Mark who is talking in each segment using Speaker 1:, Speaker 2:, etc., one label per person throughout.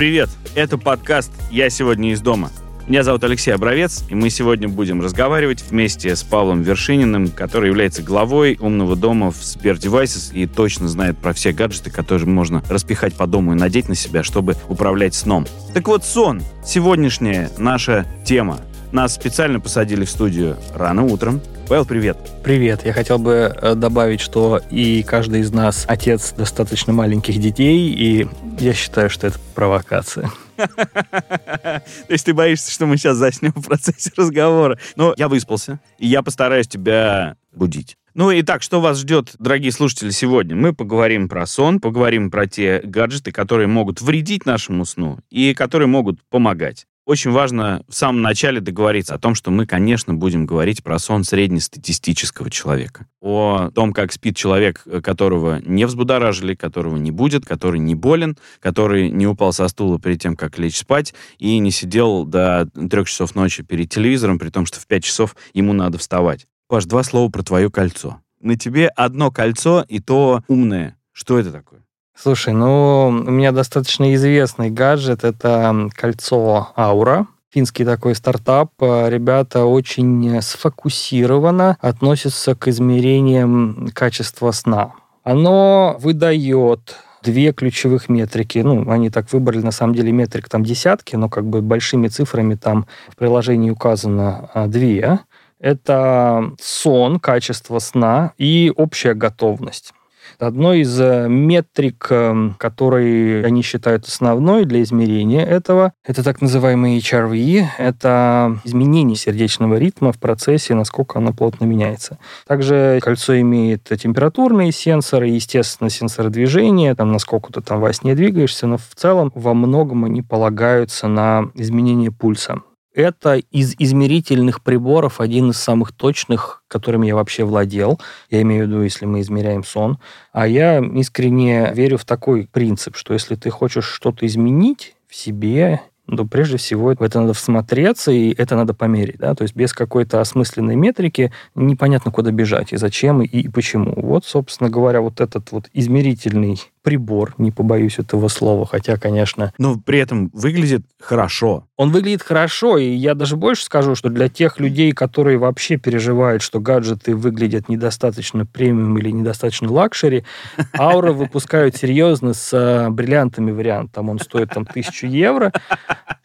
Speaker 1: Привет! Это подкаст «Я сегодня из дома». Меня зовут Алексей Обровец, и мы сегодня будем разговаривать вместе с Павлом Вершининым, который является главой умного дома в Сбер Devices и точно знает про все гаджеты, которые можно распихать по дому и надеть на себя, чтобы управлять сном. Так вот, сон. Сегодняшняя наша тема. Нас специально посадили в студию рано утром. Павел, привет.
Speaker 2: Привет. Я хотел бы э, добавить, что и каждый из нас отец достаточно маленьких детей, и я считаю, что это провокация.
Speaker 1: То есть ты боишься, что мы сейчас заснем в процессе разговора. Но я выспался, и я постараюсь тебя будить. Ну и так, что вас ждет, дорогие слушатели, сегодня? Мы поговорим про сон, поговорим про те гаджеты, которые могут вредить нашему сну и которые могут помогать. Очень важно в самом начале договориться о том, что мы, конечно, будем говорить про сон среднестатистического человека. О том, как спит человек, которого не взбудоражили, которого не будет, который не болен, который не упал со стула перед тем, как лечь спать, и не сидел до трех часов ночи перед телевизором, при том, что в пять часов ему надо вставать. Паш, два слова про твое кольцо. На тебе одно кольцо, и то умное. Что это такое?
Speaker 2: Слушай, ну, у меня достаточно известный гаджет. Это кольцо Аура. Финский такой стартап. Ребята очень сфокусированно относятся к измерениям качества сна. Оно выдает две ключевых метрики. Ну, они так выбрали, на самом деле, метрик там десятки, но как бы большими цифрами там в приложении указано а, две. Это сон, качество сна и общая готовность. Одной из э, метрик, эм, которые они считают основной для измерения этого, это так называемый HRV, это изменение сердечного ритма в процессе, насколько оно плотно меняется. Также кольцо имеет температурные сенсоры, естественно, сенсоры движения, там, насколько ты там во сне двигаешься, но в целом во многом они полагаются на изменение пульса. Это из измерительных приборов один из самых точных, которыми я вообще владел. Я имею в виду, если мы измеряем сон. А я искренне верю в такой принцип, что если ты хочешь что-то изменить в себе то прежде всего в это надо всмотреться, и это надо померить. Да? То есть без какой-то осмысленной метрики непонятно, куда бежать, и зачем, и, и почему. Вот, собственно говоря, вот этот вот измерительный прибор, не побоюсь этого слова, хотя, конечно...
Speaker 1: Но при этом выглядит хорошо.
Speaker 2: Он выглядит хорошо, и я даже больше скажу, что для тех людей, которые вообще переживают, что гаджеты выглядят недостаточно премиум или недостаточно luxury, Oura выпускают серьезно с э, бриллиантами вариант. Там он стоит там тысячу евро.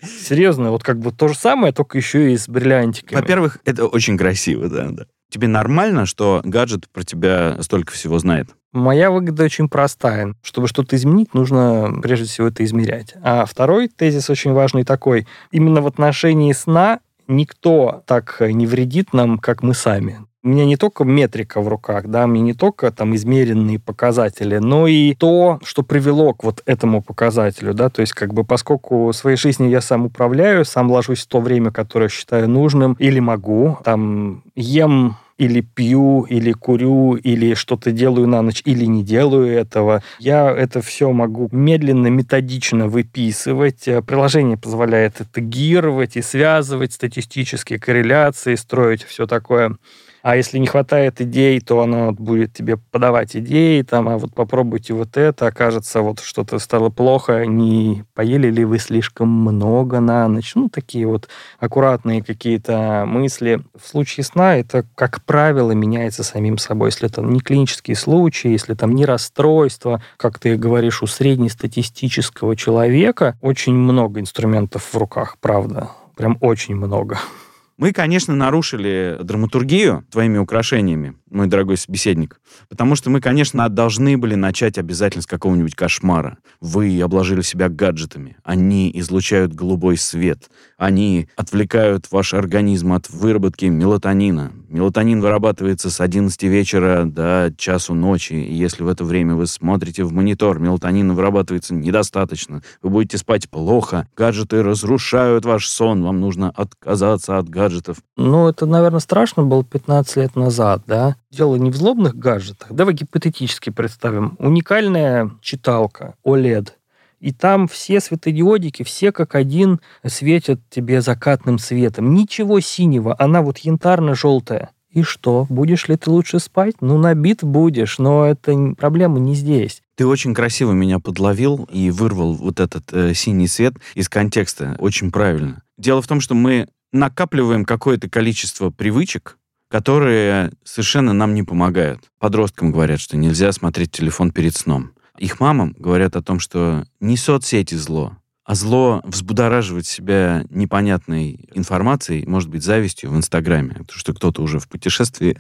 Speaker 2: Серьезно, вот как бы то же самое, только еще и с бриллиантиками.
Speaker 1: Во-первых, это очень красиво, да, да. Тебе нормально, что гаджет про тебя столько всего знает?
Speaker 2: Моя выгода очень простая. Чтобы что-то изменить, нужно прежде всего это измерять. А второй тезис очень важный такой. Именно в отношении сна никто так не вредит нам, как мы сами. У меня не только метрика в руках, да, мне не только там измеренные показатели, но и то, что привело к вот этому показателю, да, то есть как бы поскольку своей жизнью я сам управляю, сам ложусь в то время, которое считаю нужным или могу, там ем или пью, или курю, или что-то делаю на ночь, или не делаю этого. Я это все могу медленно, методично выписывать. Э, приложение позволяет это гировать и связывать статистические корреляции, строить все такое а если не хватает идей, то оно будет тебе подавать идеи, там, а вот попробуйте вот это, окажется, вот что-то стало плохо, не поели ли вы слишком много на ночь. Ну, такие вот аккуратные какие-то мысли. В случае сна это, как правило, меняется самим собой. Если это не клинический случай, если там не расстройство, как ты говоришь, у среднестатистического человека, очень много инструментов в руках, правда. Прям очень много.
Speaker 1: Мы, конечно, нарушили драматургию твоими украшениями, мой дорогой собеседник, потому что мы, конечно, должны были начать обязательно с какого-нибудь кошмара. Вы обложили себя гаджетами. Они излучают голубой свет. Они отвлекают ваш организм от выработки мелатонина. Мелатонин вырабатывается с 11 вечера до часу ночи. И если в это время вы смотрите в монитор, мелатонина вырабатывается недостаточно. Вы будете спать плохо. Гаджеты разрушают ваш сон. Вам нужно отказаться от гаджетов?
Speaker 2: Ну, это, наверное, страшно было 15 лет назад, да. Дело не в злобных гаджетах. Давай гипотетически представим. Уникальная читалка OLED. И там все светодиодики, все как один светят тебе закатным светом. Ничего синего, она вот янтарно-желтая. И что, будешь ли ты лучше спать? Ну, набит будешь, но это проблема не здесь.
Speaker 1: Ты очень красиво меня подловил и вырвал вот этот э, синий свет из контекста. Очень правильно. Дело в том, что мы накапливаем какое-то количество привычек, которые совершенно нам не помогают. Подросткам говорят, что нельзя смотреть телефон перед сном. Их мамам говорят о том, что не соцсети зло, а зло взбудораживать себя непонятной информацией, может быть, завистью в Инстаграме, потому что кто-то уже в путешествии,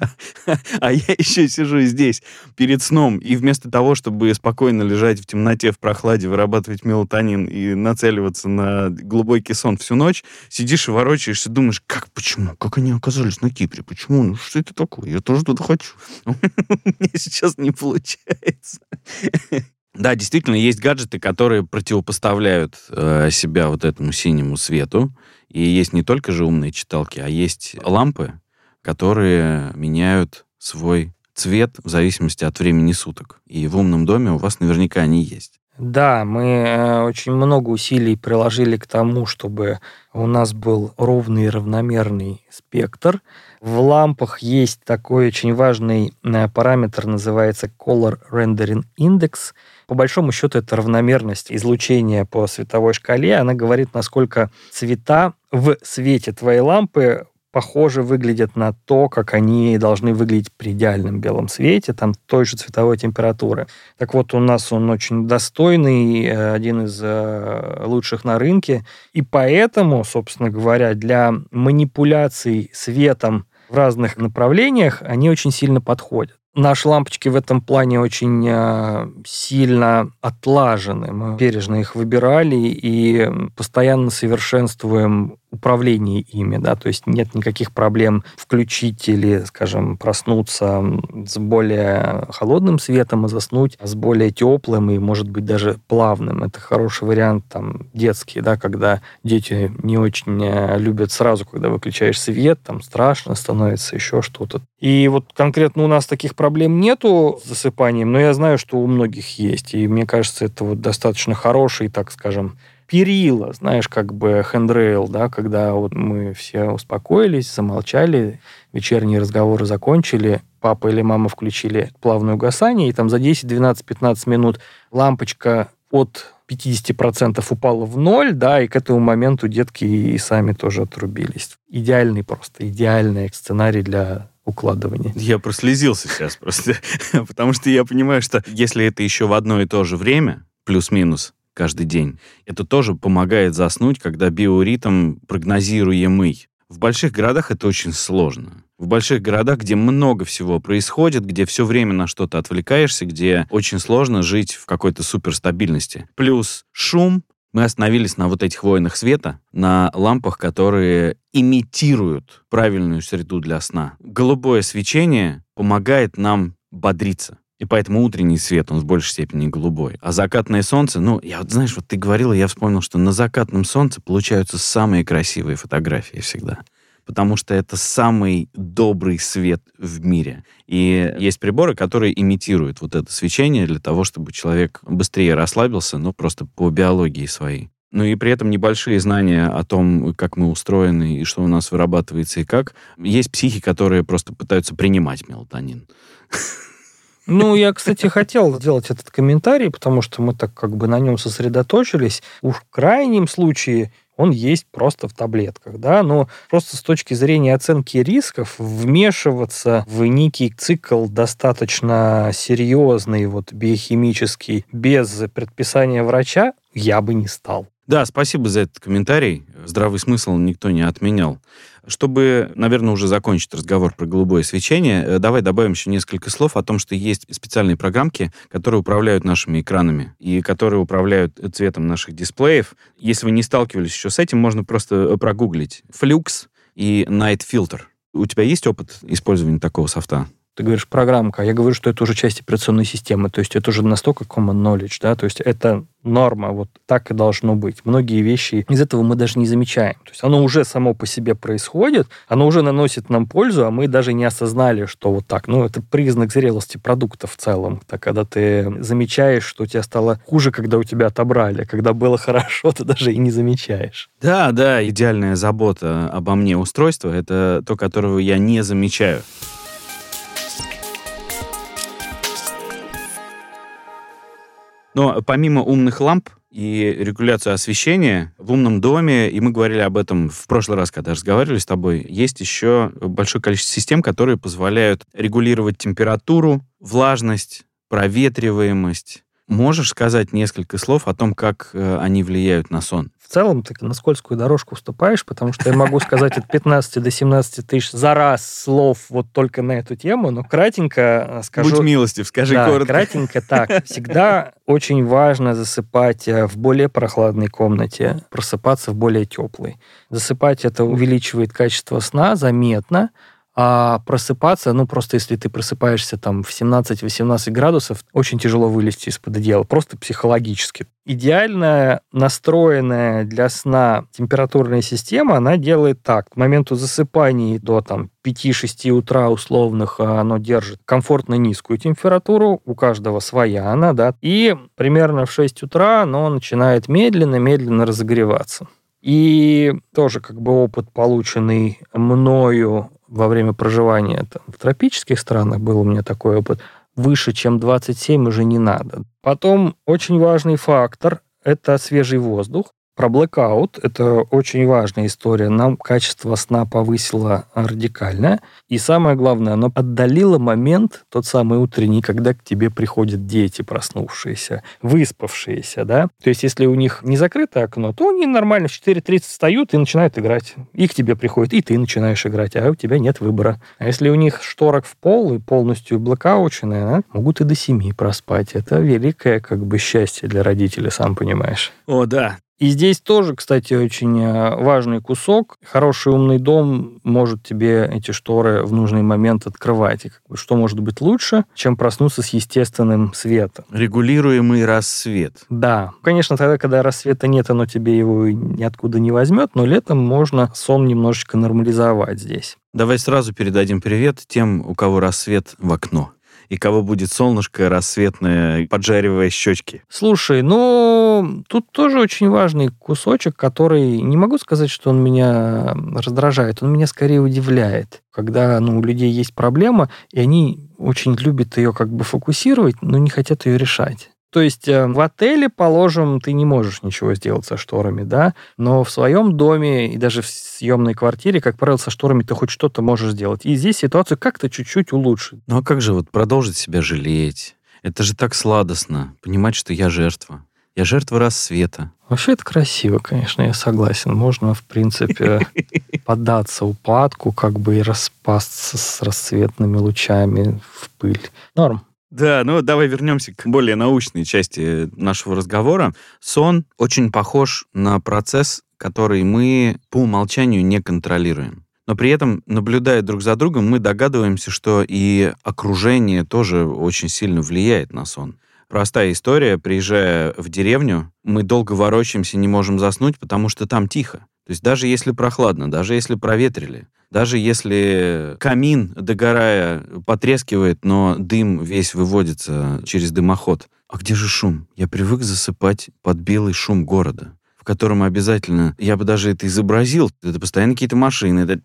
Speaker 1: а я еще сижу здесь перед сном, и вместо того, чтобы спокойно лежать в темноте, в прохладе, вырабатывать мелатонин и нацеливаться на глубокий сон всю ночь, сидишь и ворочаешься, думаешь, как, почему, как они оказались на Кипре, почему, ну что это такое, я тоже туда хочу. У меня сейчас не получается. Да, действительно, есть гаджеты, которые противопоставляют э, себя вот этому синему свету. И есть не только же умные читалки, а есть лампы, которые меняют свой цвет в зависимости от времени суток. И в умном доме у вас наверняка они есть.
Speaker 2: Да, мы э, очень много усилий приложили к тому, чтобы у нас был ровный и равномерный спектр. В лампах есть такой очень важный э, параметр, называется Color Rendering Index – по большому счету, это равномерность излучения по световой шкале. Она говорит, насколько цвета в свете твоей лампы похоже выглядят на то, как они должны выглядеть при идеальном белом свете, там той же цветовой температуры. Так вот, у нас он очень достойный, э, один из э, лучших на рынке, и поэтому, собственно говоря, для манипуляций светом в разных направлениях они очень сильно подходят. Наши лампочки в этом плане очень э, сильно отлажены. Мы бережно их выбирали и постоянно совершенствуем управлении ими, да, то есть нет никаких проблем включить или, скажем, проснуться с более холодным светом и заснуть с более теплым и, может быть, даже плавным. Это хороший вариант там детский, да, когда дети не очень э, любят сразу, когда выключаешь свет, там страшно становится, еще что-то. И вот конкретно у нас таких проблем нету с засыпанием, но я знаю, что у многих есть, и мне кажется, это вот достаточно хороший, так скажем, перила, знаешь, как бы хендрейл, да, когда вот мы все успокоились, замолчали, вечерние разговоры закончили, папа или мама включили плавное угасание, и там за 10, 12, 15 минут лампочка от 50% упала в ноль, да, и к этому моменту детки и сами тоже отрубились. Идеальный просто, идеальный сценарий для укладывания.
Speaker 1: Я прослезился сейчас просто, потому что я понимаю, что если это еще в одно и то же время, плюс-минус, каждый день. Это тоже помогает заснуть, когда биоритм прогнозируемый. В больших городах это очень сложно. В больших городах, где много всего происходит, где все время на что-то отвлекаешься, где очень сложно жить в какой-то суперстабильности. Плюс шум. Мы остановились на вот этих войнах света, на лампах, которые имитируют правильную среду для сна. Голубое свечение помогает нам бодриться. И поэтому утренний свет, он в большей степени голубой. А закатное солнце, ну, я вот, знаешь, вот ты говорила, я вспомнил, что на закатном солнце получаются самые красивые фотографии всегда. Потому что это самый добрый свет в мире. И есть приборы, которые имитируют вот это свечение для того, чтобы человек быстрее расслабился, ну, просто по биологии своей. Ну и при этом небольшие знания о том, как мы устроены и что у нас вырабатывается и как. Есть психи, которые просто пытаются принимать мелатонин.
Speaker 2: Ну, я, кстати, хотел сделать этот комментарий, потому что мы так как бы на нем сосредоточились. Уж в крайнем случае он есть просто в таблетках, да, но просто с точки зрения оценки рисков вмешиваться в некий цикл достаточно серьезный, вот биохимический, без предписания врача я бы не стал.
Speaker 1: Да, спасибо за этот комментарий. Здравый смысл никто не отменял. Чтобы, наверное, уже закончить разговор про голубое свечение, э, давай добавим еще несколько слов о том, что есть специальные программки, которые управляют нашими экранами и которые управляют цветом наших дисплеев. Если вы не сталкивались еще с этим, можно просто э, прогуглить Flux и Night Filter. У тебя есть опыт использования такого софта?
Speaker 2: Ты говоришь программка, а я говорю, что это уже часть операционной системы, то есть это уже настолько common knowledge, да, то есть это норма, вот так и должно быть. Многие вещи из этого мы даже не замечаем. То есть оно уже само по себе происходит, оно уже наносит нам пользу, а мы даже не осознали, что вот так. Ну, это признак зрелости продукта в целом. Так, когда ты замечаешь, что у тебя стало хуже, когда у тебя отобрали, а когда было хорошо, ты даже и не замечаешь.
Speaker 1: Да, да, идеальная забота обо мне устройство — это то, которого я не замечаю. Но помимо умных ламп, и регуляцию освещения в умном доме, и мы говорили об этом в прошлый раз, когда разговаривали с тобой, есть еще большое количество систем, которые позволяют регулировать температуру, влажность, проветриваемость. Можешь сказать несколько слов о том, как э, они влияют на сон?
Speaker 2: В целом ты на скользкую дорожку вступаешь, потому что я могу сказать от 15 до 17 тысяч за раз слов вот только на эту тему, но кратенько э, скажу...
Speaker 1: Будь милостив, скажи
Speaker 2: да,
Speaker 1: коротко.
Speaker 2: кратенько так. Всегда очень важно засыпать э, в более прохладной комнате, просыпаться в более теплой. Засыпать это увеличивает качество сна заметно, а просыпаться, ну, просто если ты просыпаешься там в 17-18 градусов, очень тяжело вылезти из-под одеяла, просто психологически. Идеально настроенная для сна температурная система, она делает так. К моменту засыпания до там 5-6 утра условных а, оно держит комфортно низкую температуру, у каждого своя она, да, и примерно в 6 утра оно начинает медленно-медленно разогреваться. И тоже как бы опыт, полученный мною во время проживания там, в тропических странах, был у меня такой опыт, выше, чем 27 уже не надо. Потом очень важный фактор – это свежий воздух. Про blackout это очень важная история. Нам качество сна повысило радикально. И самое главное, оно отдалило момент, тот самый утренний, когда к тебе приходят дети проснувшиеся, выспавшиеся, да. То есть, если у них не закрытое окно, то они нормально в 4.30 встают и начинают играть. И к тебе приходят, и ты начинаешь играть, а у тебя нет выбора. А если у них шторок в пол и полностью блокаученные, да, могут и до 7 проспать. Это великое как бы счастье для родителей, сам понимаешь.
Speaker 1: О, да.
Speaker 2: И здесь тоже, кстати, очень э, важный кусок. Хороший умный дом может тебе эти шторы в нужный момент открывать. И как бы, что может быть лучше, чем проснуться с естественным светом?
Speaker 1: Регулируемый рассвет.
Speaker 2: Да. Конечно, тогда, когда рассвета нет, оно тебе его ниоткуда не возьмет, но летом можно сон немножечко нормализовать здесь.
Speaker 1: Давай сразу передадим привет тем, у кого рассвет в окно и кого будет солнышко рассветное, поджаривая щечки.
Speaker 2: Слушай, ну, тут тоже очень важный кусочек, который, не могу сказать, что он меня раздражает, он меня скорее удивляет. Когда ну, у людей есть проблема, и они очень любят ее как бы фокусировать, но не хотят ее решать. То есть э, в отеле, положим, ты не можешь ничего сделать со шторами, да, но в своем доме и даже в съемной квартире, как правило, со шторами ты хоть что-то можешь сделать. И здесь ситуацию как-то чуть-чуть улучшить.
Speaker 1: Ну а как же вот продолжить себя жалеть? Это же так сладостно, понимать, что я жертва. Я жертва рассвета.
Speaker 2: Вообще это красиво, конечно, я согласен. Можно, в принципе, поддаться упадку, как бы и распасться с рассветными лучами в пыль. Норм.
Speaker 1: Да, ну давай вернемся к более научной части нашего разговора. Сон очень похож на процесс, который мы по умолчанию не контролируем. Но при этом, наблюдая друг за другом, мы догадываемся, что и окружение тоже очень сильно влияет на сон. Простая история. Приезжая в деревню, мы долго ворочаемся, не можем заснуть, потому что там тихо. То есть даже если прохладно, даже если проветрили, даже если камин, догорая, потрескивает, но дым весь выводится через дымоход. А где же шум? Я привык засыпать под белый шум города в котором обязательно, я бы даже это изобразил, это постоянно какие-то машины, это.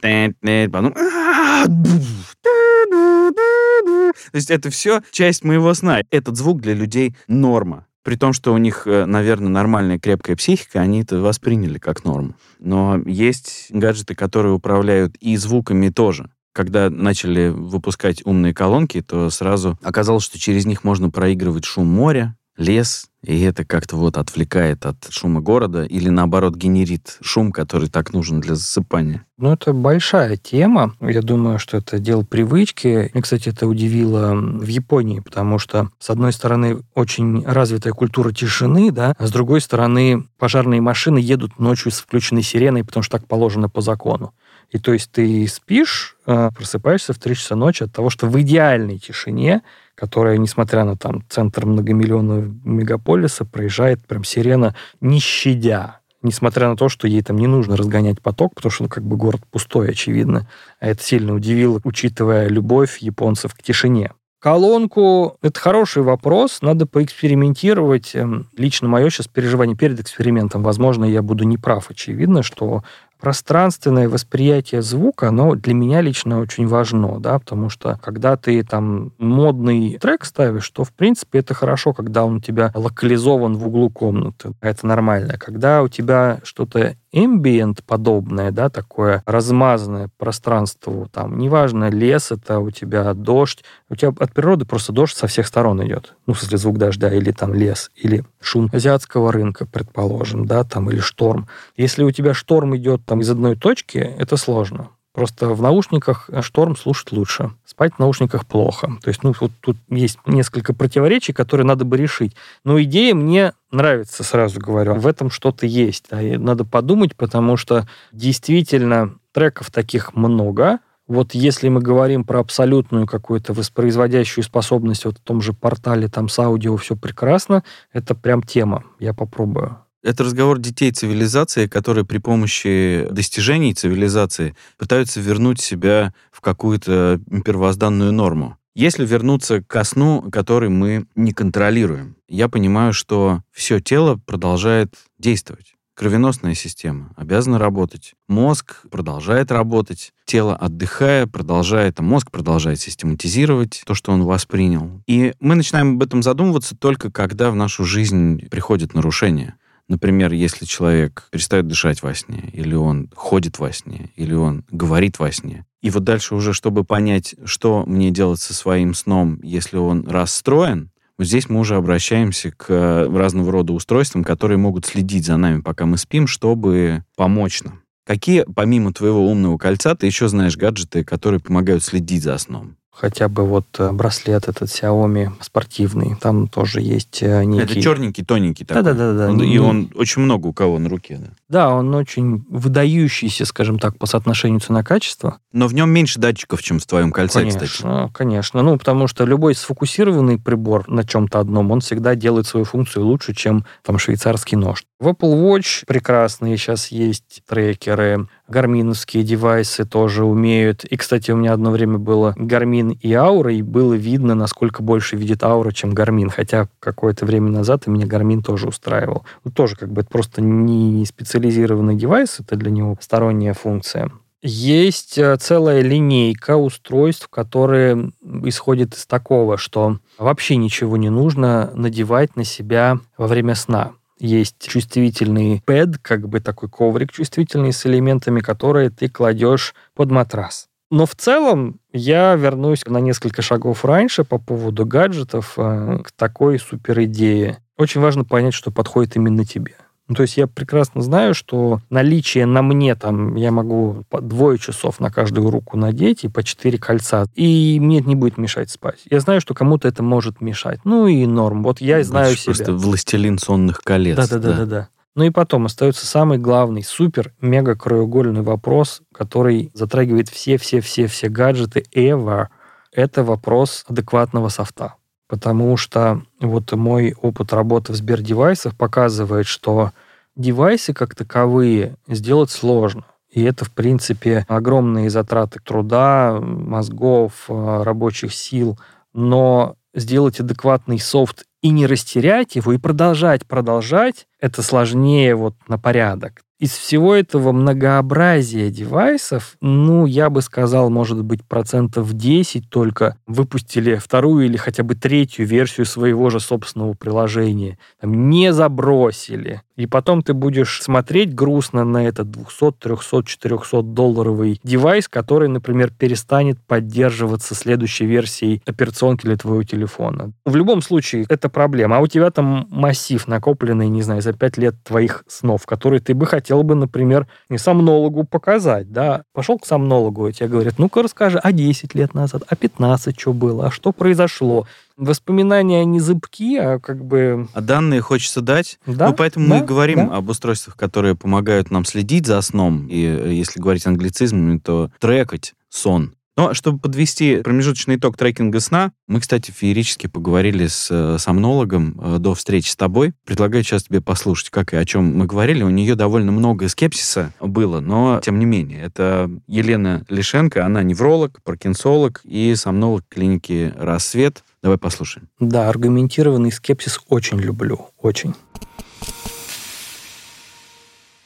Speaker 1: То есть это все часть моего сна. Этот звук для людей норма. При том, что у них, э, наверное, нормальная крепкая психика, они это восприняли как норму. Но есть гаджеты, которые управляют и звуками тоже. Когда начали выпускать умные колонки, то сразу оказалось, что через них можно проигрывать шум моря, лес, и это как-то вот отвлекает от шума города или наоборот генерит шум, который так нужен для засыпания.
Speaker 2: Ну, это большая тема. Я думаю, что это дело привычки. Мне, кстати, это удивило в Японии, потому что, с одной стороны, очень развитая культура тишины, да, а с другой стороны, пожарные машины едут ночью с включенной сиреной, потому что так положено по закону. И то есть ты спишь, а, просыпаешься в 3 часа ночи от того, что в идеальной тишине которая, несмотря на там центр многомиллионного мегаполиса, проезжает прям сирена не щадя. Несмотря на то, что ей там не нужно разгонять поток, потому что ну, как бы город пустой, очевидно. А это сильно удивило, учитывая любовь японцев к тишине. Колонку – это хороший вопрос, надо поэкспериментировать. Эм, лично мое сейчас переживание перед экспериментом, возможно, я буду неправ. Очевидно, что пространственное восприятие звука, оно для меня лично очень важно, да, потому что когда ты там модный трек ставишь, то, в принципе, это хорошо, когда он у тебя локализован в углу комнаты. Это нормально. Когда у тебя что-то ambient подобное, да, такое размазанное пространство, там, неважно, лес это у тебя, дождь, у тебя от природы просто дождь со всех сторон идет. Ну, в смысле, звук дождя, или там лес, или шум азиатского рынка, предположим, да, там, или шторм. Если у тебя шторм идет там из одной точки, это сложно. Просто в наушниках шторм слушать лучше. Спать в наушниках плохо. То есть, ну, вот тут есть несколько противоречий, которые надо бы решить. Но идея мне нравится, сразу говорю. В этом что-то есть. Да, и надо подумать, потому что действительно треков таких много. Вот если мы говорим про абсолютную какую-то воспроизводящую способность вот в том же портале, там с аудио все прекрасно, это прям тема. Я попробую.
Speaker 1: Это разговор детей цивилизации, которые при помощи достижений цивилизации пытаются вернуть себя в какую-то первозданную норму. Если вернуться к сну, который мы не контролируем, я понимаю, что все тело продолжает действовать. Кровеносная система обязана работать. Мозг продолжает работать. Тело, отдыхая, продолжает, а мозг продолжает систематизировать то, что он воспринял. И мы начинаем об этом задумываться только когда в нашу жизнь приходят нарушения. Например, если человек перестает дышать во сне, или он ходит во сне, или он говорит во сне. И вот дальше уже, чтобы понять, что мне делать со своим сном, если он расстроен, вот здесь мы уже обращаемся к разного рода устройствам, которые могут следить за нами, пока мы спим, чтобы помочь нам. Какие, помимо твоего умного кольца, ты еще знаешь гаджеты, которые помогают следить за сном?
Speaker 2: Хотя бы вот э, браслет этот Xiaomi спортивный, там тоже есть э, некий...
Speaker 1: Это черненький, тоненький такой.
Speaker 2: Да-да-да.
Speaker 1: И он очень много у кого на руке, да?
Speaker 2: Да, он очень выдающийся, скажем так, по соотношению цена-качество.
Speaker 1: Но в нем меньше датчиков, чем в твоем кольце,
Speaker 2: конечно,
Speaker 1: кстати.
Speaker 2: Конечно, ну, потому что любой сфокусированный прибор на чем-то одном, он всегда делает свою функцию лучше, чем там швейцарский нож. В Apple Watch прекрасные сейчас есть трекеры, Garmin овские девайсы тоже умеют. И, кстати, у меня одно время было Garmin и Oura, и было видно, насколько больше видит Oura, чем Garmin. Хотя какое-то время назад и меня Garmin тоже устраивал. Ну, тоже как бы это просто не специализированный девайс, это для него сторонняя функция. Есть э, целая линейка устройств, которые исходят из такого, что вообще ничего не нужно надевать на себя во время сна есть чувствительный пэд, как бы такой коврик чувствительный с элементами, которые ты кладешь под матрас. Но в целом я вернусь на несколько шагов раньше по поводу гаджетов э, к такой супер идее. Очень важно понять, что подходит именно тебе. Ну, то есть я прекрасно знаю, что наличие на мне, там, я могу по двое часов на каждую руку надеть и по четыре кольца, и мне это не будет мешать спать. Я знаю, что кому-то это может мешать. Ну и норм. Вот я знаю себя.
Speaker 1: Просто властелин сонных колец.
Speaker 2: Да-да-да-да. Ну и потом остается самый главный, супер, мега краеугольный вопрос, который затрагивает все-все-все-все гаджеты ever. Это вопрос адекватного софта потому что вот мой опыт работы в Сбердевайсах показывает, что девайсы как таковые сделать сложно. И это, в принципе, огромные затраты труда, мозгов, э, рабочих сил. Но сделать адекватный софт и не растерять его, и продолжать, продолжать, это сложнее вот на порядок из всего этого многообразия девайсов, ну, я бы сказал, может быть, процентов 10 только выпустили вторую или хотя бы третью версию своего же собственного приложения. Там, не забросили. И потом ты будешь смотреть грустно на этот 200, 300, 400 долларовый девайс, который, например, перестанет поддерживаться следующей версией операционки для твоего телефона. В любом случае, это проблема. А у тебя там массив накопленный, не знаю, за 5 лет твоих снов, которые ты бы хотел бы, например, не сомнологу показать, да. Пошел к сомнологу, и тебе говорят, ну-ка расскажи, а 10 лет назад, а 15 что было, а что произошло? воспоминания не зыбки, а как бы...
Speaker 1: А данные хочется дать.
Speaker 2: Да,
Speaker 1: ну, поэтому
Speaker 2: да,
Speaker 1: мы говорим
Speaker 2: да.
Speaker 1: об устройствах, которые помогают нам следить за сном. И э, если говорить англицизмами, то трекать сон. Но чтобы подвести промежуточный итог трекинга сна, мы, кстати, феерически поговорили с э, сомнологом э, до встречи с тобой. Предлагаю сейчас тебе послушать, как и о чем мы говорили. У нее довольно много скепсиса было, но тем не менее. Это Елена Лишенко, она невролог, паркинсолог и сомнолог клиники «Рассвет». Давай послушаем.
Speaker 2: Да, аргументированный скепсис очень люблю, очень.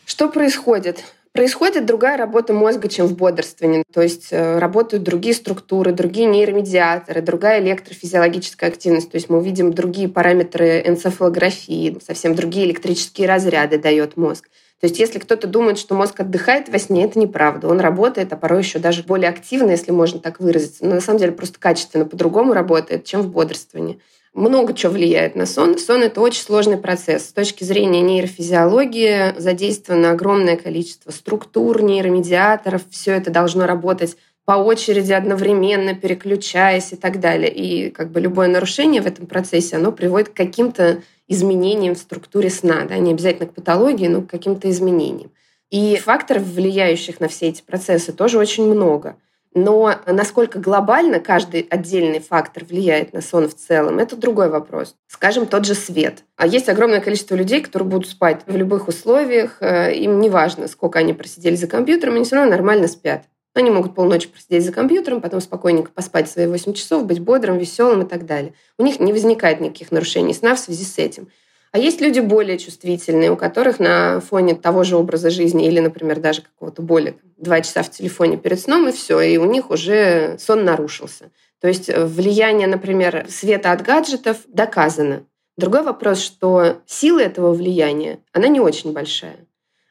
Speaker 3: Что происходит? Происходит другая работа мозга, чем в бодрствовании. То есть э, работают другие структуры, другие нейромедиаторы, другая электрофизиологическая активность. То есть мы увидим другие параметры энцефалографии, совсем другие электрические разряды дает мозг. То есть если кто-то думает, что мозг отдыхает во сне, это неправда. Он работает, а порой еще даже более активно, если можно так выразиться. Но на самом деле просто качественно по-другому работает, чем в бодрствовании много чего влияет на сон. Сон – это очень сложный процесс. С точки зрения нейрофизиологии задействовано огромное количество структур, нейромедиаторов. Все это должно работать по очереди, одновременно, переключаясь и так далее. И как бы любое нарушение в этом процессе, оно приводит к каким-то изменениям в структуре сна. Да? Не обязательно к патологии, но к каким-то изменениям. И факторов, влияющих на все эти процессы, тоже очень много. Но насколько глобально каждый отдельный фактор влияет на сон в целом, это другой вопрос. Скажем, тот же свет. А есть огромное количество людей, которые будут спать в любых условиях. Э, им не важно, сколько они просидели за компьютером, они все равно нормально спят. Они могут полночи просидеть за компьютером, потом спокойненько поспать свои 8 часов, быть бодрым, веселым и так далее. У них не возникает никаких нарушений сна в связи с этим. А есть люди более чувствительные, у которых на фоне того же образа жизни или, например, даже какого-то более два часа в телефоне перед сном, и все, и у них уже сон нарушился. То есть э, влияние, например, света от гаджетов доказано. Другой вопрос, что сила этого влияния, она не очень большая.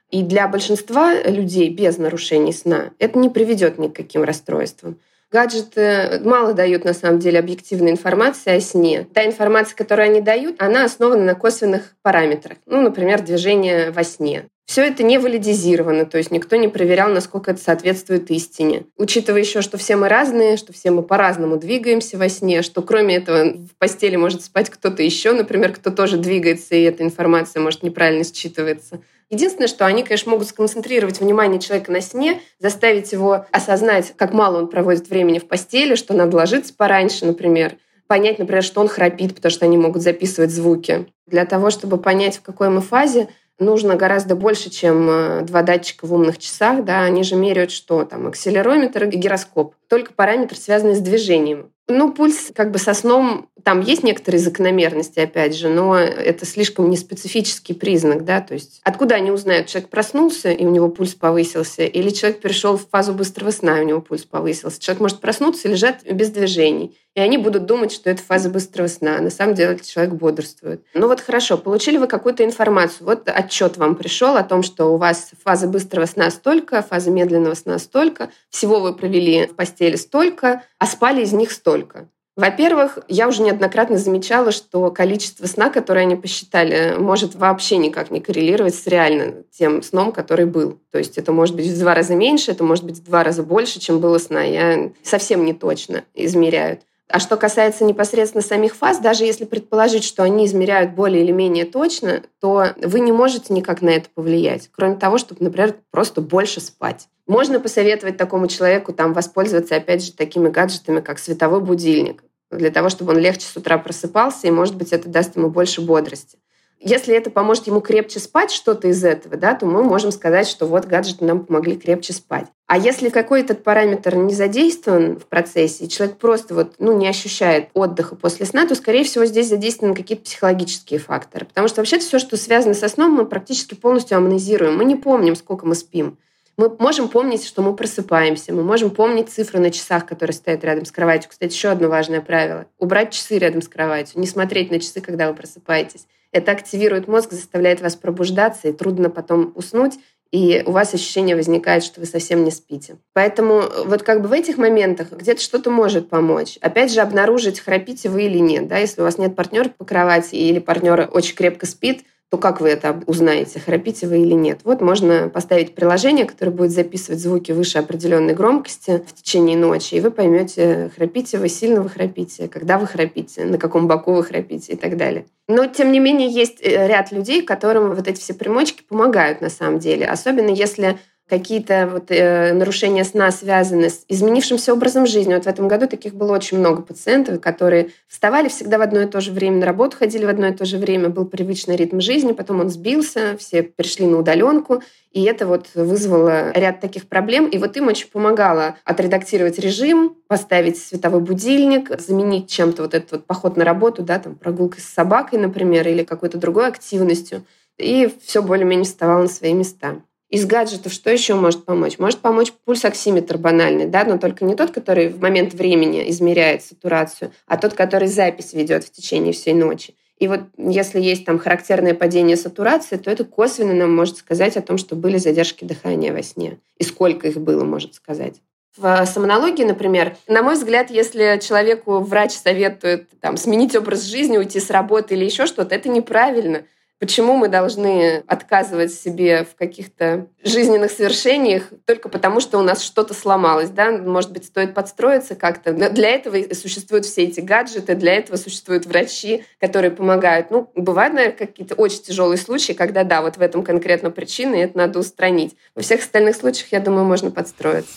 Speaker 3: И для большинства людей без нарушений сна это не приведет ни к каким расстройствам. Гаджеты мало дают, на самом деле, объективной информации о сне. Та информация, которую они дают, она основана на косвенных параметрах. Ну, например, движение во сне. Все это не валидизировано, то есть никто не проверял, насколько это соответствует истине. Учитывая еще, что все мы разные, что все мы по-разному двигаемся во сне, что кроме этого в постели может спать кто-то еще, например, кто тоже двигается, и эта информация может неправильно считываться. Единственное, что они, конечно, могут сконцентрировать внимание человека на сне, заставить его осознать, как мало он проводит времени в постели, что надо ложиться пораньше, например. Понять, например, что он храпит, потому что они могут записывать звуки. Для того, чтобы понять, в какой мы фазе, нужно гораздо больше, чем э, два датчика в умных часах. Да? Они же меряют что? Там акселерометр и гироскоп. Только параметры, связанные с движением. Ну, пульс как бы со сном, там есть некоторые закономерности, опять же, но это слишком неспецифический признак, да, то есть откуда они узнают, человек проснулся, и у него пульс повысился, или человек перешел в фазу быстрого сна, и у него пульс повысился. Человек может проснуться и лежать без движений, и они будут думать, что это фаза быстрого сна, на самом деле человек бодрствует. Ну вот хорошо, получили вы какую-то информацию, вот отчет вам пришел о том, что у вас фаза быстрого сна столько, фаза медленного сна столько, всего вы провели в постели столько, а спали из них столько только. Во-первых, я уже неоднократно замечала, что количество сна, которое они посчитали, может вообще никак не коррелировать с реально тем сном, который был. То есть это может быть в два раза меньше, это может быть в два раза больше, чем было сна. Я совсем не точно измеряют. А что касается непосредственно самих фаз, даже если предположить, что они измеряют более или менее точно, то вы не можете никак на это повлиять, кроме того, чтобы, например, просто больше спать. Можно посоветовать такому человеку там воспользоваться, опять же, такими гаджетами, как световой будильник, для того, чтобы он легче с утра просыпался, и, может быть, это даст ему больше бодрости. Если это поможет ему крепче спать, что-то из этого, да, то мы можем сказать, что вот гаджеты нам помогли крепче спать. А если какой-то параметр не задействован в процессе, и человек просто вот, ну, не ощущает отдыха после сна, то, скорее всего, здесь задействованы какие-то психологические факторы. Потому что вообще все, что связано со сном, мы практически полностью амнезируем. Мы не помним, сколько мы спим. Мы можем помнить, что мы просыпаемся, мы можем помнить цифры на часах, которые стоят рядом с кроватью. Кстати, еще одно важное правило. Убрать часы рядом с кроватью, не смотреть на часы, когда вы просыпаетесь. Это активирует мозг, заставляет вас пробуждаться, и трудно потом уснуть, и у вас ощущение возникает, что вы совсем не спите. Поэтому вот как бы в этих моментах где-то что-то может помочь. Опять же, обнаружить, храпите вы или нет. Да? Если у вас нет партнера по кровати или партнер очень крепко спит, то как вы это узнаете, храпите вы или нет? Вот можно поставить приложение, которое будет записывать звуки выше определенной громкости в течение ночи, и вы поймете, храпите вы, сильно вы храпите, когда вы храпите, на каком боку вы храпите и так далее. Но, тем не менее, есть э, ряд людей, которым вот эти все примочки помогают на самом деле. Особенно если какие-то вот, э, нарушения сна связаны с изменившимся образом жизни. Вот в этом году таких было очень много пациентов, которые вставали всегда в одно и то же время, на работу ходили в одно и то же время, был привычный ритм жизни, потом он сбился, все перешли на удаленку, и это вот вызвало ряд таких проблем. И вот им очень помогало отредактировать режим, поставить световой будильник, заменить чем-то вот этот вот поход на работу, да, там прогулкой с собакой, например, или какой-то другой активностью. И все более-менее вставало на свои места. Из гаджетов что еще может помочь? Может помочь пульсоксиметр банальный, да, но только не тот, который в момент времени измеряет сатурацию, а тот, который запись ведет в течение всей ночи. И вот если есть там характерное падение сатурации, то это косвенно нам может сказать о том, что были задержки дыхания во сне. И сколько их было, может сказать. В сомнологии, например, на мой взгляд, если человеку врач советует там, сменить образ жизни, уйти с работы или еще что-то, это неправильно. Почему мы должны отказывать себе в каких-то жизненных свершениях только потому, что у нас что-то сломалось? Да? Может быть, стоит подстроиться как-то. Для этого существуют все эти гаджеты, для этого существуют врачи, которые помогают. Ну, бывают, наверное, какие-то очень тяжелые случаи, когда, да, вот в этом конкретно причина, и это надо устранить. Во всех остальных случаях, я думаю, можно подстроиться.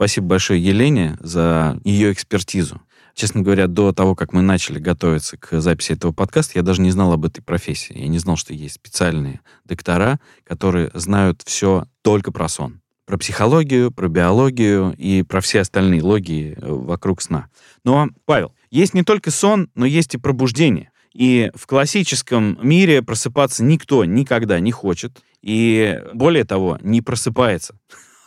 Speaker 1: Спасибо большое Елене за ее экспертизу. Честно говоря, до того, как мы начали готовиться к записи этого подкаста, я даже не знал об этой профессии. Я не знал, что есть специальные доктора, которые знают все только про сон. Про психологию, про биологию и про все остальные логии э, вокруг сна. Но, Павел, есть не только сон, но есть и пробуждение. И в классическом мире просыпаться никто никогда не хочет. И более того, не просыпается.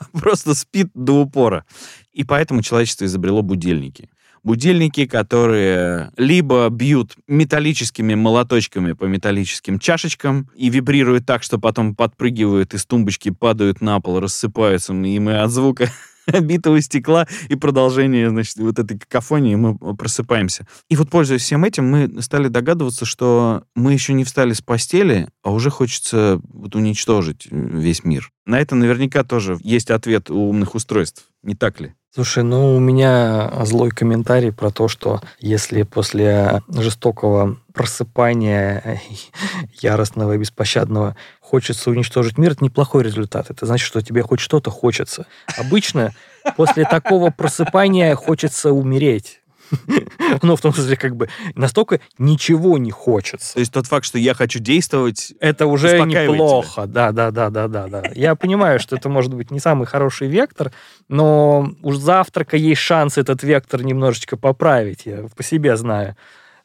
Speaker 1: Просто спит до упора. И поэтому человечество изобрело будильники будильники, которые либо бьют металлическими молоточками по металлическим чашечкам и вибрируют так, что потом подпрыгивают из тумбочки, падают на пол, рассыпаются, и мы от звука битого стекла и продолжение, значит, вот этой какофонии мы просыпаемся. И вот, пользуясь всем этим, мы стали догадываться, что мы еще не встали с постели, а уже хочется вот уничтожить весь мир. На это наверняка тоже есть ответ у умных устройств, не так ли?
Speaker 2: Слушай, ну у меня злой комментарий про то, что если после жестокого просыпания яростного и беспощадного хочется уничтожить мир, это неплохой результат. Это значит, что тебе хоть что-то хочется. Обычно после такого просыпания хочется умереть. Ну, в том смысле, как бы настолько ничего не хочется.
Speaker 1: То есть тот факт, что я хочу действовать,
Speaker 2: это уже неплохо. Да, да, да, да, да, да. Я понимаю, что это может быть не самый хороший вектор, но уж завтрака есть шанс этот вектор немножечко поправить, я по себе знаю.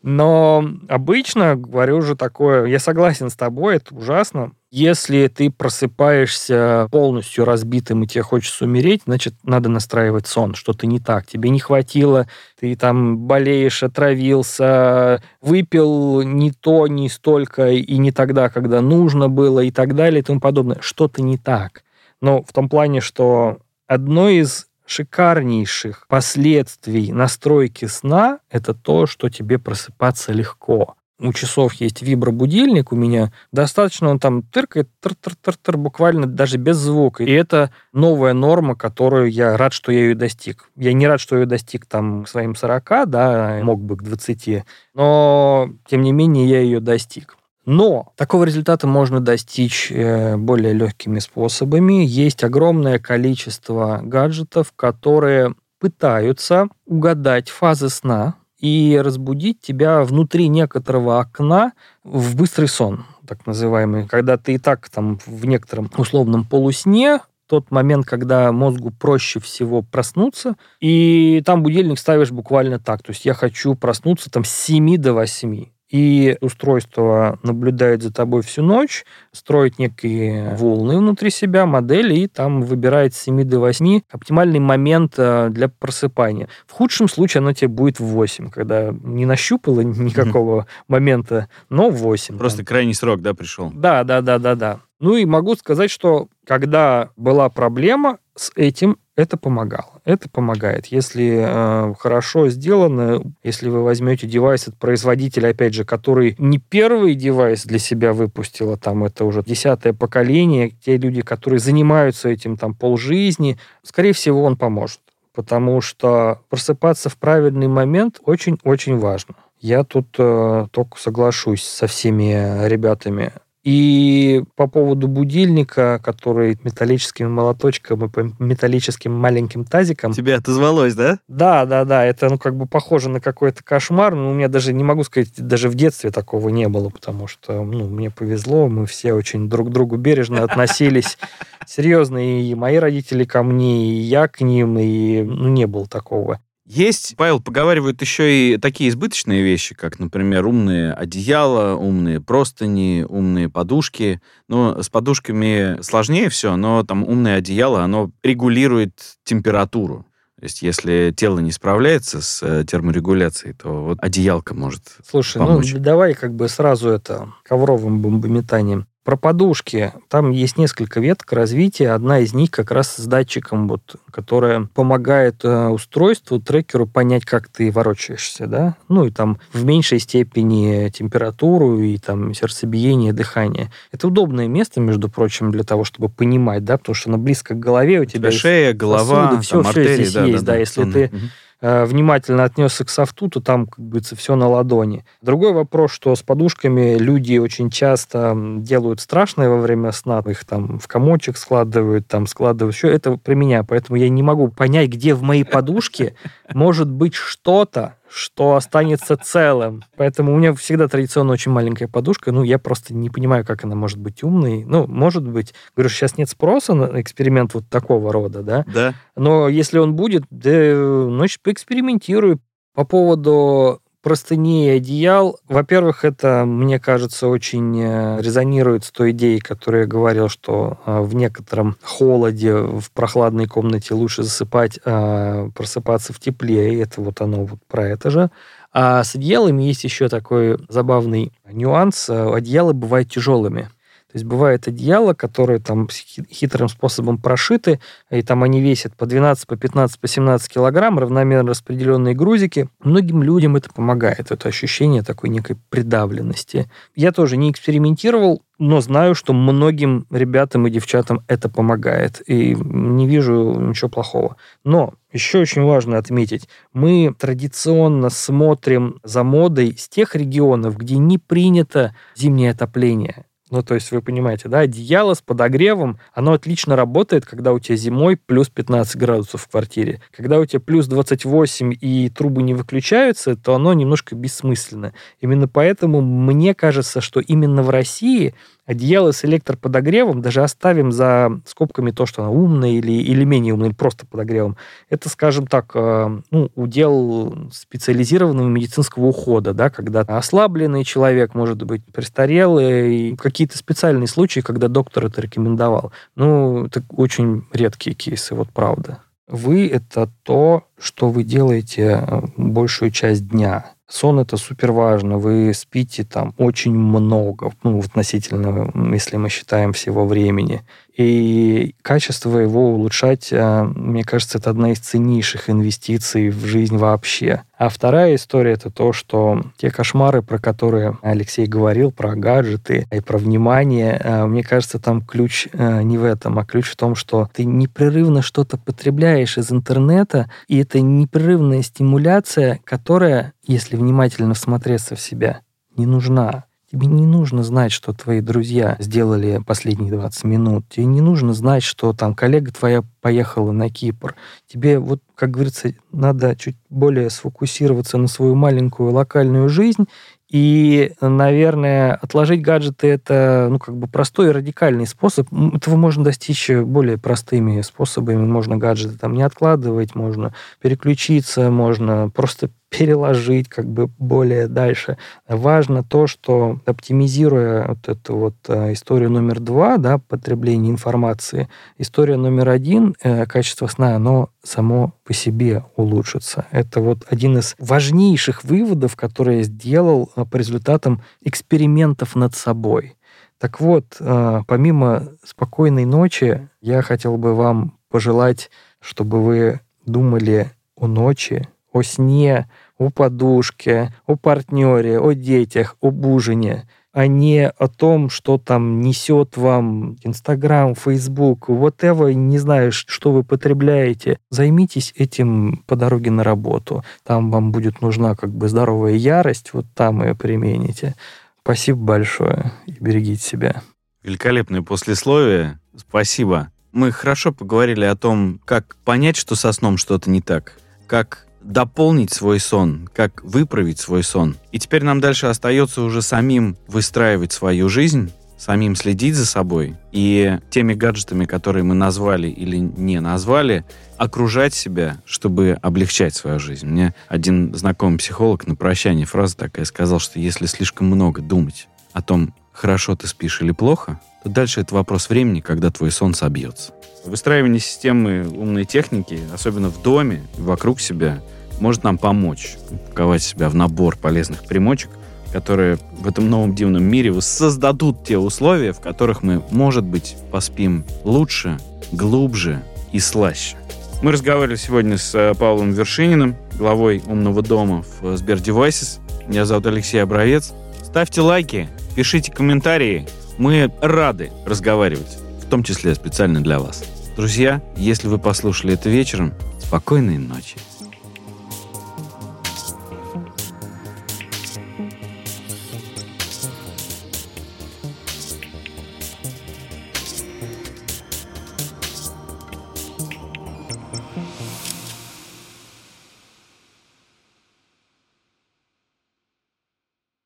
Speaker 2: Но обычно, говорю же такое, я согласен с тобой, это ужасно. Если ты просыпаешься полностью разбитым и тебе хочется умереть, значит, надо настраивать сон. Что-то не так. Тебе не хватило, ты там болеешь, отравился, выпил не то, не столько и не тогда, когда нужно было и так далее и тому подобное. Что-то не так. Но в том плане, что одно из шикарнейших последствий настройки сна – это то, что тебе просыпаться легко. У часов есть вибробудильник у меня. Достаточно он там тыркает, тыр-тыр-тыр-тыр, буквально даже без звука. И это новая норма, которую я рад, что я ее достиг. Я не рад, что ее достиг там к своим 40, да, мог бы к 20, но, тем не менее, я ее достиг. Но такого результата можно достичь э, более легкими способами. Есть огромное количество гаджетов, которые пытаются угадать фазы сна и разбудить тебя внутри некоторого окна в быстрый сон, так называемый, когда ты и так там в некотором условном полусне, тот момент, когда мозгу проще всего проснуться, и там будильник ставишь буквально так. То есть я хочу проснуться там с 7 до 8 и устройство наблюдает за тобой всю ночь, строит некие волны внутри себя, модели, и там выбирает с 7 до 8 оптимальный момент э, для просыпания. В худшем случае оно тебе будет в 8, когда не нащупало никакого момента, но в 8.
Speaker 1: Просто
Speaker 2: там.
Speaker 1: крайний срок, да, пришел?
Speaker 2: Да, да, да, да, да. Ну и могу сказать, что когда была проблема с этим, это помогало. Это помогает. Если э, хорошо сделано, если вы возьмете девайс от производителя, опять же, который не первый девайс для себя выпустил, а там это уже десятое поколение, те люди, которые занимаются этим там полжизни, скорее всего, он поможет. Потому что просыпаться в правильный момент очень-очень важно. Я тут э, только соглашусь со всеми ребятами и по поводу будильника, который металлическим молоточком и по металлическим маленьким тазиком...
Speaker 1: Тебе отозвалось, да?
Speaker 2: Да, да, да. Это, ну, как бы похоже на какой-то кошмар. Но у меня даже, не могу сказать, даже в детстве такого не было, потому что, ну, мне повезло, мы все очень друг к другу бережно относились. Серьезно, и мои родители ко мне, и я к ним, и ну, не было такого.
Speaker 1: Есть, Павел, поговаривают еще и такие избыточные вещи, как, например, умные одеяла, умные простыни, умные подушки. Но с подушками сложнее все, но там умное одеяло, оно регулирует температуру. То есть, если тело не справляется с э, терморегуляцией, то вот одеялка может
Speaker 2: Слушай,
Speaker 1: помочь.
Speaker 2: ну давай как бы сразу это ковровым бомбометанием. Про подушки. Там есть несколько веток развития. Одна из них как раз с датчиком, вот, которая помогает э, устройству, трекеру понять, как ты ворочаешься, да? Ну и там в меньшей степени температуру и там сердцебиение, дыхание. Это удобное место, между прочим, для того, чтобы понимать, да, потому что оно близко к голове у
Speaker 1: У
Speaker 2: тебя.
Speaker 1: тебя шея, голова,
Speaker 2: сосуды, всё-
Speaker 1: там,
Speaker 2: всё
Speaker 1: артерии.
Speaker 2: здесь есть, да, если
Speaker 1: Мгм.
Speaker 2: ты
Speaker 1: Мгм.
Speaker 2: э, внимательно отнесся к софту, то там как бы все на ладони. Другой вопрос, что с подушками люди очень часто делают страшное во время сна, их там в комочек складывают, там складывают все. Это про меня, поэтому я не могу понять, где в моей подушке может быть что-то, что останется целым. Поэтому у меня всегда традиционно очень маленькая подушка. Ну, я просто не понимаю, как она может быть умной. Ну, может быть. Говорю, сейчас нет спроса на эксперимент вот такого рода, да.
Speaker 1: Да.
Speaker 2: Но если он будет, да, значит, поэкспериментирую. По поводу простыней и одеял, во-первых, это, мне кажется, очень э, резонирует с той идеей, которую я говорил, что э, в некотором холоде в прохладной комнате лучше засыпать, а просыпаться в тепле, и это вот оно вот про это же. А с одеялами есть еще такой забавный нюанс. Одеяла бывают тяжелыми. То есть бывает одеяло, которые там хитрым способом прошиты, и там они весят по 12, по 15, по 17 килограмм, равномерно распределенные грузики. Многим людям это помогает, это ощущение такой некой придавленности. Я тоже не экспериментировал, но знаю, что многим ребятам и девчатам это помогает, и не вижу ничего плохого. Но еще очень важно отметить, мы традиционно смотрим за модой с тех регионов, где не принято зимнее отопление. Ну, то есть, вы понимаете, да, одеяло с подогревом, оно отлично работает, когда у тебя зимой плюс 15 градусов в квартире. Когда у тебя плюс 28 и трубы не выключаются, то оно немножко бессмысленно. Именно поэтому мне кажется, что именно в России одеяло с электроподогревом, даже оставим за скобками то, что оно умное или, или менее умное, просто подогревом, это, скажем так, э, ну, удел специализированного медицинского ухода, да, когда ослабленный человек, может быть, престарелый, какие-то специальные случаи, когда доктор это рекомендовал. Ну, это очень редкие кейсы, вот правда. Вы — это то, что вы делаете э, большую часть дня. Сон это супер важно. Вы спите там очень много, ну, относительно, если мы считаем всего времени. И качество его улучшать, э, мне кажется, это одна из ценнейших инвестиций в жизнь вообще. А вторая история это то, что те кошмары, про которые Алексей говорил, про гаджеты и про внимание, э, мне кажется, там ключ э, не в этом, а ключ в том, что ты непрерывно что-то потребляешь из интернета, и это непрерывная стимуляция, которая, если внимательно всмотреться в себя, не нужна. Тебе не нужно знать, что твои друзья сделали последние 20 минут. Тебе не нужно знать, что там коллега твоя поехала на Кипр. Тебе вот, как говорится, надо чуть более сфокусироваться на свою маленькую локальную жизнь и, наверное, отложить гаджеты это, ну, как бы простой и радикальный способ. Этого можно достичь более простыми способами. Можно гаджеты там не откладывать, можно переключиться, можно просто переложить как бы более дальше. Важно то, что оптимизируя вот эту вот э, историю номер два, да, потребление информации, история номер один, э, качество сна, оно само по себе улучшится. Это вот один из важнейших выводов, который я сделал э, по результатам экспериментов над собой. Так вот, помимо спокойной ночи, я хотел бы вам пожелать, чтобы вы думали о ночи, о сне, о подушке, о партнере, о детях, об ужине, а не о том, что там несет вам Инстаграм, Фейсбук, whatever, не знаю, что вы потребляете. Займитесь этим по дороге на работу. Там вам будет нужна как бы здоровая ярость, вот там ее примените. Спасибо большое и берегите себя.
Speaker 1: Великолепное послесловие. Спасибо. Мы хорошо поговорили о том, как понять, что со сном что-то не так, как дополнить свой сон, как выправить свой сон. И теперь нам дальше остается уже самим выстраивать свою жизнь самим следить за собой и теми гаджетами, которые мы назвали или не назвали, окружать себя, чтобы облегчать свою жизнь. Мне один знакомый психолог на прощание фраза такая сказал, что если слишком много думать о том, хорошо ты спишь или плохо, то дальше это вопрос времени, когда твой сон собьется. Выстраивание системы умной техники, особенно в доме, вокруг себя, может нам помочь упаковать себя в набор полезных примочек, которые в этом новом дивном мире создадут те условия, в которых мы, может быть, поспим лучше, глубже и слаще. Мы разговаривали сегодня с э, Павлом Вершининым, главой умного дома в Сбер Devices. Меня зовут Алексей Обровец. Ставьте лайки, пишите комментарии. Мы рады разговаривать, в том числе специально для вас. Друзья, если вы послушали это вечером, спокойной ночи.